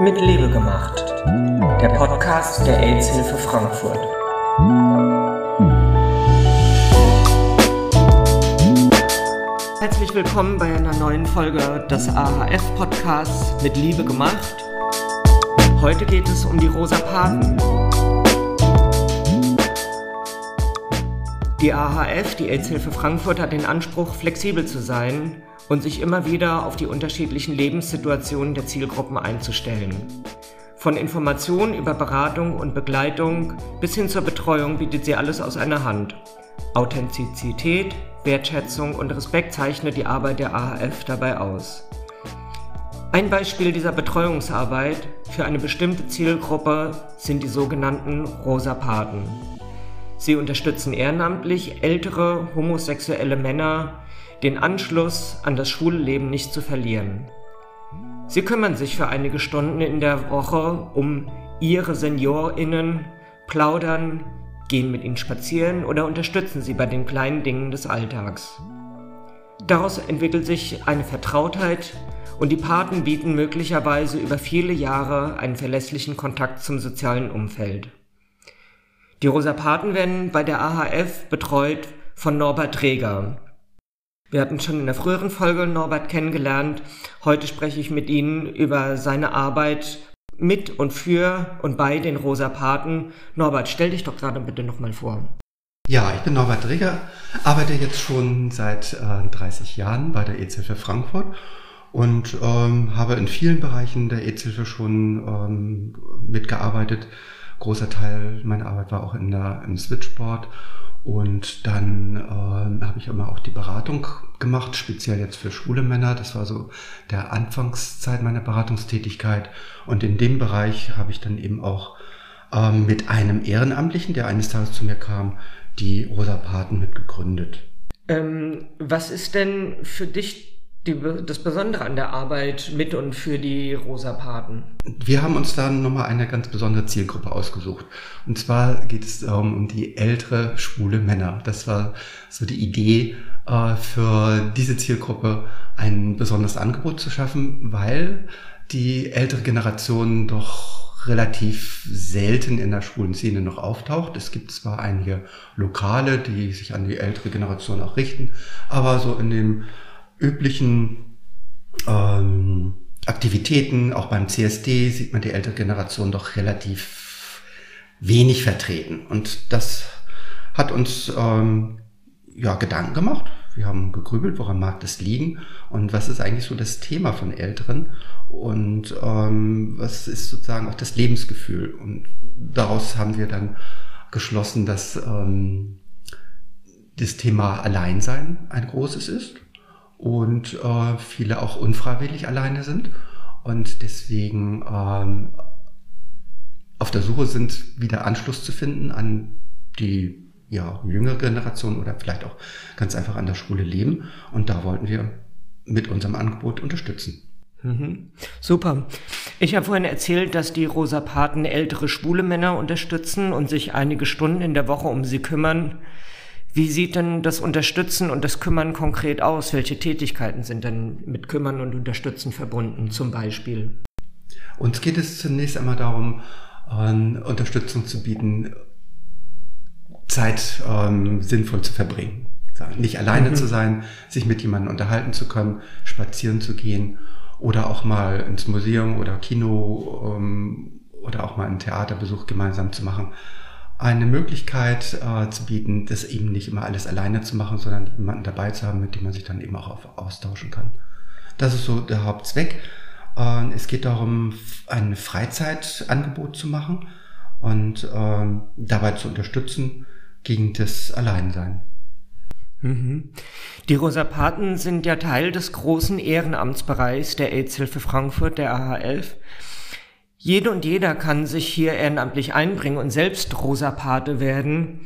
Mit Liebe gemacht. Der Podcast der AIDS-Hilfe Frankfurt. Herzlich willkommen bei einer neuen Folge des AHF-Podcasts Mit Liebe gemacht. Heute geht es um die Rosa Paten. Die AHF, die AIDS-Hilfe Frankfurt, hat den Anspruch, flexibel zu sein und sich immer wieder auf die unterschiedlichen Lebenssituationen der Zielgruppen einzustellen. Von Informationen über Beratung und Begleitung bis hin zur Betreuung bietet sie alles aus einer Hand. Authentizität, Wertschätzung und Respekt zeichnet die Arbeit der AHF dabei aus. Ein Beispiel dieser Betreuungsarbeit für eine bestimmte Zielgruppe sind die sogenannten Rosa Paten. Sie unterstützen ehrenamtlich ältere homosexuelle Männer, den Anschluss an das schwule Leben nicht zu verlieren. Sie kümmern sich für einige Stunden in der Woche um ihre SeniorInnen, plaudern, gehen mit ihnen spazieren oder unterstützen sie bei den kleinen Dingen des Alltags. Daraus entwickelt sich eine Vertrautheit und die Paten bieten möglicherweise über viele Jahre einen verlässlichen Kontakt zum sozialen Umfeld. Die Rosa Paten werden bei der AHF betreut von Norbert Träger. Wir hatten schon in der früheren Folge Norbert kennengelernt. Heute spreche ich mit Ihnen über seine Arbeit mit und für und bei den Rosa Paten. Norbert, stell dich doch gerade bitte nochmal vor. Ja, ich bin Norbert Träger, arbeite jetzt schon seit äh, 30 Jahren bei der EZ für Frankfurt und ähm, habe in vielen Bereichen der EZ schon ähm, mitgearbeitet großer Teil meiner Arbeit war auch in der, im Switchboard. Und dann äh, habe ich immer auch die Beratung gemacht, speziell jetzt für schwule Männer. Das war so der Anfangszeit meiner Beratungstätigkeit. Und in dem Bereich habe ich dann eben auch äh, mit einem Ehrenamtlichen, der eines Tages zu mir kam, die Rosa Paten mitgegründet. Ähm, was ist denn für dich die, das Besondere an der Arbeit mit und für die Rosa Paten? Wir haben uns dann nochmal eine ganz besondere Zielgruppe ausgesucht. Und zwar geht es darum, um die ältere schwule Männer. Das war so die Idee, äh, für diese Zielgruppe ein besonderes Angebot zu schaffen, weil die ältere Generation doch relativ selten in der schwulen Szene noch auftaucht. Es gibt zwar einige Lokale, die sich an die ältere Generation auch richten, aber so in dem üblichen ähm, Aktivitäten, auch beim CSD, sieht man die ältere Generation doch relativ wenig vertreten. Und das hat uns ähm, ja, Gedanken gemacht. Wir haben gegrübelt, woran mag das liegen und was ist eigentlich so das Thema von Älteren und ähm, was ist sozusagen auch das Lebensgefühl. Und daraus haben wir dann geschlossen, dass ähm, das Thema Alleinsein ein großes ist und äh, viele auch unfreiwillig alleine sind und deswegen ähm, auf der Suche sind, wieder Anschluss zu finden an die ja, jüngere Generation oder vielleicht auch ganz einfach an der Schule leben. Und da wollten wir mit unserem Angebot unterstützen. Mhm. Super. Ich habe vorhin erzählt, dass die Rosa Paten ältere schwule Männer unterstützen und sich einige Stunden in der Woche um sie kümmern. Wie sieht denn das Unterstützen und das Kümmern konkret aus? Welche Tätigkeiten sind denn mit Kümmern und Unterstützen verbunden, zum Beispiel? Uns geht es zunächst einmal darum, ähm, Unterstützung zu bieten, Zeit ähm, sinnvoll zu verbringen. Nicht alleine mhm. zu sein, sich mit jemandem unterhalten zu können, spazieren zu gehen oder auch mal ins Museum oder Kino ähm, oder auch mal einen Theaterbesuch gemeinsam zu machen eine Möglichkeit äh, zu bieten, das eben nicht immer alles alleine zu machen, sondern jemanden dabei zu haben, mit dem man sich dann eben auch auf, austauschen kann. Das ist so der Hauptzweck. Äh, es geht darum, ein Freizeitangebot zu machen und äh, dabei zu unterstützen gegen das Alleinsein. Mhm. Die Rosa Paten sind ja Teil des großen Ehrenamtsbereichs der AIDS-Hilfe Frankfurt, der AH11. Jede und jeder kann sich hier ehrenamtlich einbringen und selbst Rosa Pate werden.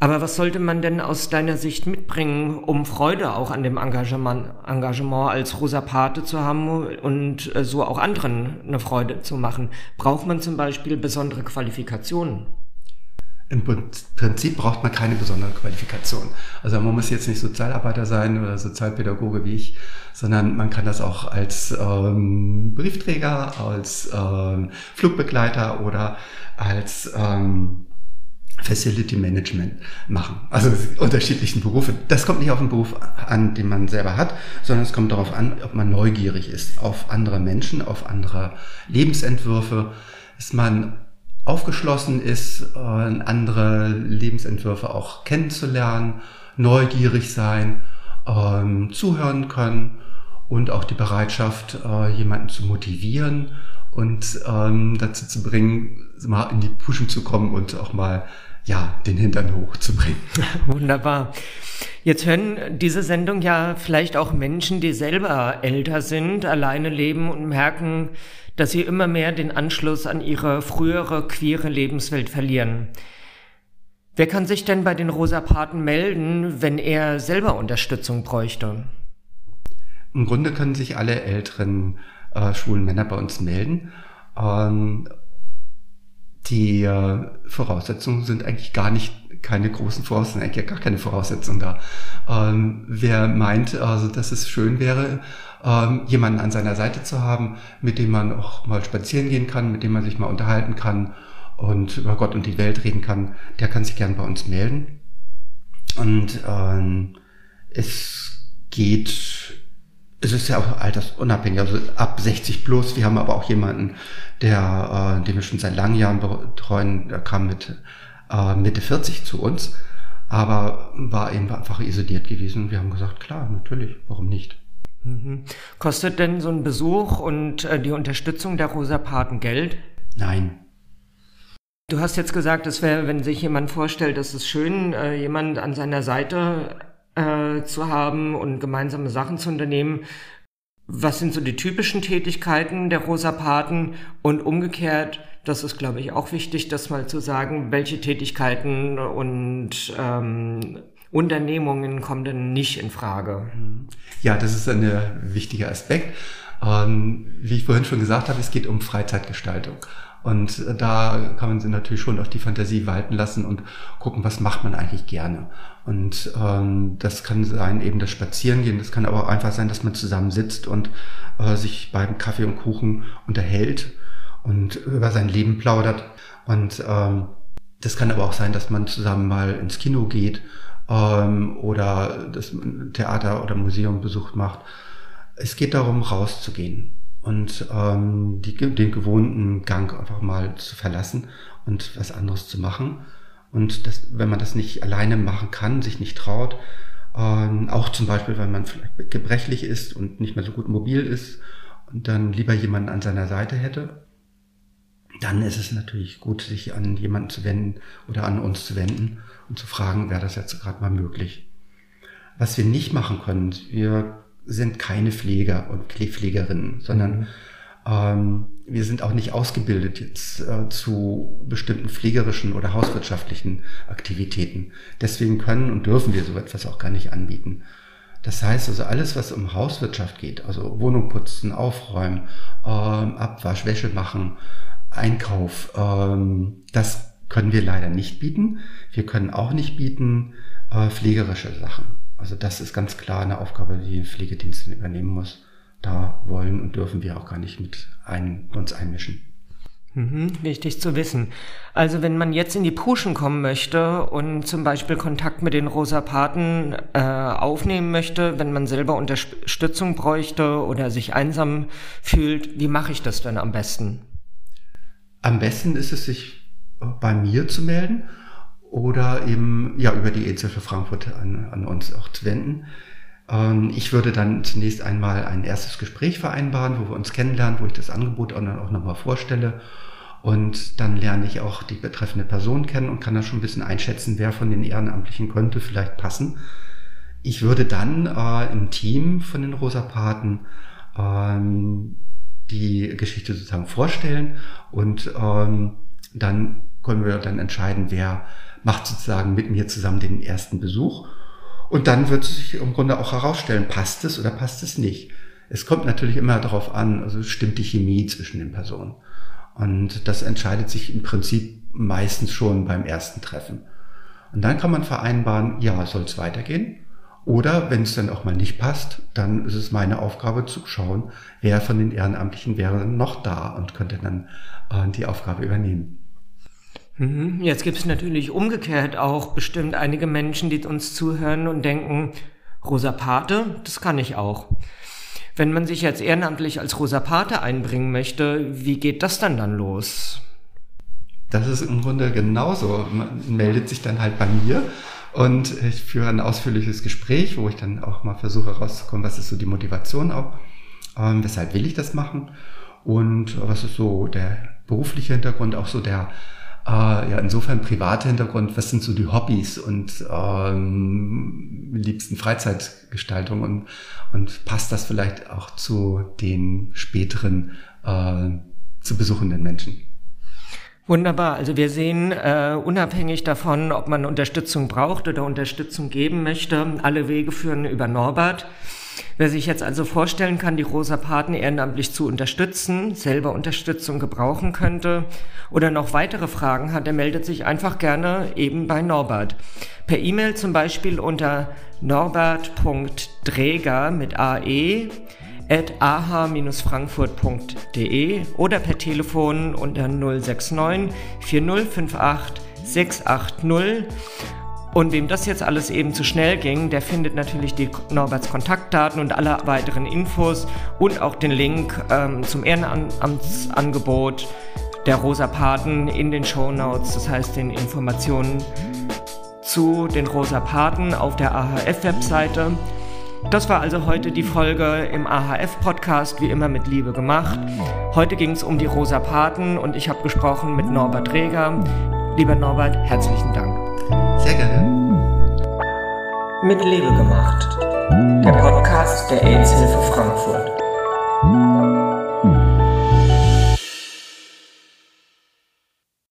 Aber was sollte man denn aus deiner Sicht mitbringen, um Freude auch an dem Engagement, Engagement als Rosa Pate zu haben und äh, so auch anderen eine Freude zu machen? Braucht man zum Beispiel besondere Qualifikationen? Im Prinzip braucht man keine besondere Qualifikation. Also man muss jetzt nicht Sozialarbeiter sein oder Sozialpädagoge wie ich, sondern man kann das auch als ähm, Briefträger, als ähm, Flugbegleiter oder als ähm, Facility Management machen. Also unterschiedlichen Berufe. Das kommt nicht auf den Beruf an, den man selber hat, sondern es kommt darauf an, ob man neugierig ist auf andere Menschen, auf andere Lebensentwürfe, dass man aufgeschlossen ist, äh, andere Lebensentwürfe auch kennenzulernen, neugierig sein, ähm, zuhören können und auch die Bereitschaft, äh, jemanden zu motivieren und ähm, dazu zu bringen, mal in die Puschen zu kommen und auch mal ja, den Hintern hochzubringen. Wunderbar. Jetzt hören diese Sendung ja vielleicht auch Menschen, die selber älter sind, alleine leben und merken, dass sie immer mehr den Anschluss an ihre frühere queere Lebenswelt verlieren. Wer kann sich denn bei den Rosa Paten melden, wenn er selber Unterstützung bräuchte? Im Grunde können sich alle älteren äh, schwulen Männer bei uns melden. Ähm, die äh, Voraussetzungen sind eigentlich gar nicht keine großen Voraussetzungen, eigentlich gar keine Voraussetzungen da. Ähm, wer meint, also dass es schön wäre, ähm, jemanden an seiner Seite zu haben, mit dem man auch mal spazieren gehen kann, mit dem man sich mal unterhalten kann und über Gott und die Welt reden kann, der kann sich gern bei uns melden. Und ähm, es geht es ist ja auch altersunabhängig, also ab 60 plus. Wir haben aber auch jemanden, der, äh, den wir schon seit langen Jahren betreuen, der kam mit äh, Mitte 40 zu uns, aber war eben einfach isoliert gewesen. Wir haben gesagt, klar, natürlich, warum nicht? Mhm. Kostet denn so ein Besuch und äh, die Unterstützung der Rosa Paten Geld? Nein. Du hast jetzt gesagt, es wäre, wenn sich jemand vorstellt, dass es schön, äh, jemand an seiner Seite äh, zu haben und gemeinsame Sachen zu unternehmen. Was sind so die typischen Tätigkeiten der Rosa Paten und umgekehrt, das ist, glaube ich, auch wichtig, das mal zu sagen, welche Tätigkeiten und ähm, Unternehmungen kommen denn nicht in Frage? Ja, das ist ein wichtiger Aspekt. Ähm, wie ich vorhin schon gesagt habe, es geht um Freizeitgestaltung. Und da kann man sie natürlich schon auch die Fantasie walten lassen und gucken, was macht man eigentlich gerne. Und ähm, das kann sein eben das Spazierengehen, das kann aber auch einfach sein, dass man zusammen sitzt und äh, sich beim Kaffee und Kuchen unterhält und über sein Leben plaudert. Und ähm, das kann aber auch sein, dass man zusammen mal ins Kino geht ähm, oder das Theater oder Museum besucht macht. Es geht darum, rauszugehen und ähm, die, den gewohnten Gang einfach mal zu verlassen und was anderes zu machen. Und das, wenn man das nicht alleine machen kann, sich nicht traut, ähm, auch zum Beispiel, weil man vielleicht gebrechlich ist und nicht mehr so gut mobil ist und dann lieber jemanden an seiner Seite hätte, dann ist es natürlich gut, sich an jemanden zu wenden oder an uns zu wenden und zu fragen, wäre das jetzt gerade mal möglich. Was wir nicht machen können, wir sind keine Pfleger und Pflegerinnen, sondern mhm. ähm, wir sind auch nicht ausgebildet jetzt äh, zu bestimmten pflegerischen oder hauswirtschaftlichen Aktivitäten. Deswegen können und dürfen wir so etwas auch gar nicht anbieten. Das heißt also alles, was um Hauswirtschaft geht, also Wohnung putzen, aufräumen, ähm, Abwasch, Wäsche machen, Einkauf, ähm, das können wir leider nicht bieten. Wir können auch nicht bieten äh, pflegerische Sachen. Also das ist ganz klar eine Aufgabe, die ein Pflegedienst übernehmen muss. Da wollen und dürfen wir auch gar nicht mit ein, uns einmischen. Mhm, wichtig zu wissen. Also wenn man jetzt in die Puschen kommen möchte und zum Beispiel Kontakt mit den Rosa Paten äh, aufnehmen möchte, wenn man selber Unterstützung bräuchte oder sich einsam fühlt, wie mache ich das denn am besten? Am besten ist es, sich bei mir zu melden oder eben ja über die EZ für Frankfurt an, an uns auch zu wenden. Ähm, ich würde dann zunächst einmal ein erstes Gespräch vereinbaren, wo wir uns kennenlernen, wo ich das Angebot auch, auch nochmal vorstelle. Und dann lerne ich auch die betreffende Person kennen und kann dann schon ein bisschen einschätzen, wer von den Ehrenamtlichen könnte vielleicht passen. Ich würde dann äh, im Team von den Rosa Paten ähm, die Geschichte sozusagen vorstellen und ähm, dann können wir dann entscheiden, wer macht sozusagen mit mir zusammen den ersten Besuch. Und dann wird sich im Grunde auch herausstellen, passt es oder passt es nicht. Es kommt natürlich immer darauf an, also stimmt die Chemie zwischen den Personen. Und das entscheidet sich im Prinzip meistens schon beim ersten Treffen. Und dann kann man vereinbaren, ja, soll es weitergehen? Oder wenn es dann auch mal nicht passt, dann ist es meine Aufgabe zu schauen, wer von den Ehrenamtlichen wäre noch da und könnte dann äh, die Aufgabe übernehmen. Mhm. Jetzt gibt es natürlich umgekehrt auch bestimmt einige Menschen, die uns zuhören und denken, Rosa Pate, das kann ich auch. Wenn man sich jetzt ehrenamtlich als Rosa Pate einbringen möchte, wie geht das dann dann los? Das ist im Grunde genauso. Man meldet sich dann halt bei mir und ich führe ein ausführliches Gespräch, wo ich dann auch mal versuche herauszukommen, was ist so die Motivation auch, ähm, weshalb will ich das machen und was ist so der berufliche Hintergrund, auch so der äh, ja insofern private Hintergrund, was sind so die Hobbys und ähm, liebsten Freizeitgestaltung und, und passt das vielleicht auch zu den späteren äh, zu besuchenden Menschen. Wunderbar. Also wir sehen, äh, unabhängig davon, ob man Unterstützung braucht oder Unterstützung geben möchte, alle Wege führen über Norbert. Wer sich jetzt also vorstellen kann, die Rosa Paten ehrenamtlich zu unterstützen, selber Unterstützung gebrauchen könnte oder noch weitere Fragen hat, der meldet sich einfach gerne eben bei Norbert. Per E-Mail zum Beispiel unter norbert.dreger mit AE at aha-frankfurt.de oder per Telefon unter 069 4058 680. Und wem das jetzt alles eben zu schnell ging, der findet natürlich die Norberts Kontaktdaten und alle weiteren Infos und auch den Link ähm, zum Ehrenamtsangebot der Rosa Paten in den Show Notes, das heißt den Informationen zu den Rosa Paten auf der AHF-Webseite. Das war also heute die Folge im AHF-Podcast, wie immer mit Liebe gemacht. Heute ging es um die Rosa Paten und ich habe gesprochen mit Norbert Reger. Lieber Norbert, herzlichen Dank. Sehr gerne. Mit Liebe gemacht. Der Podcast der AIDS-Hilfe Frankfurt.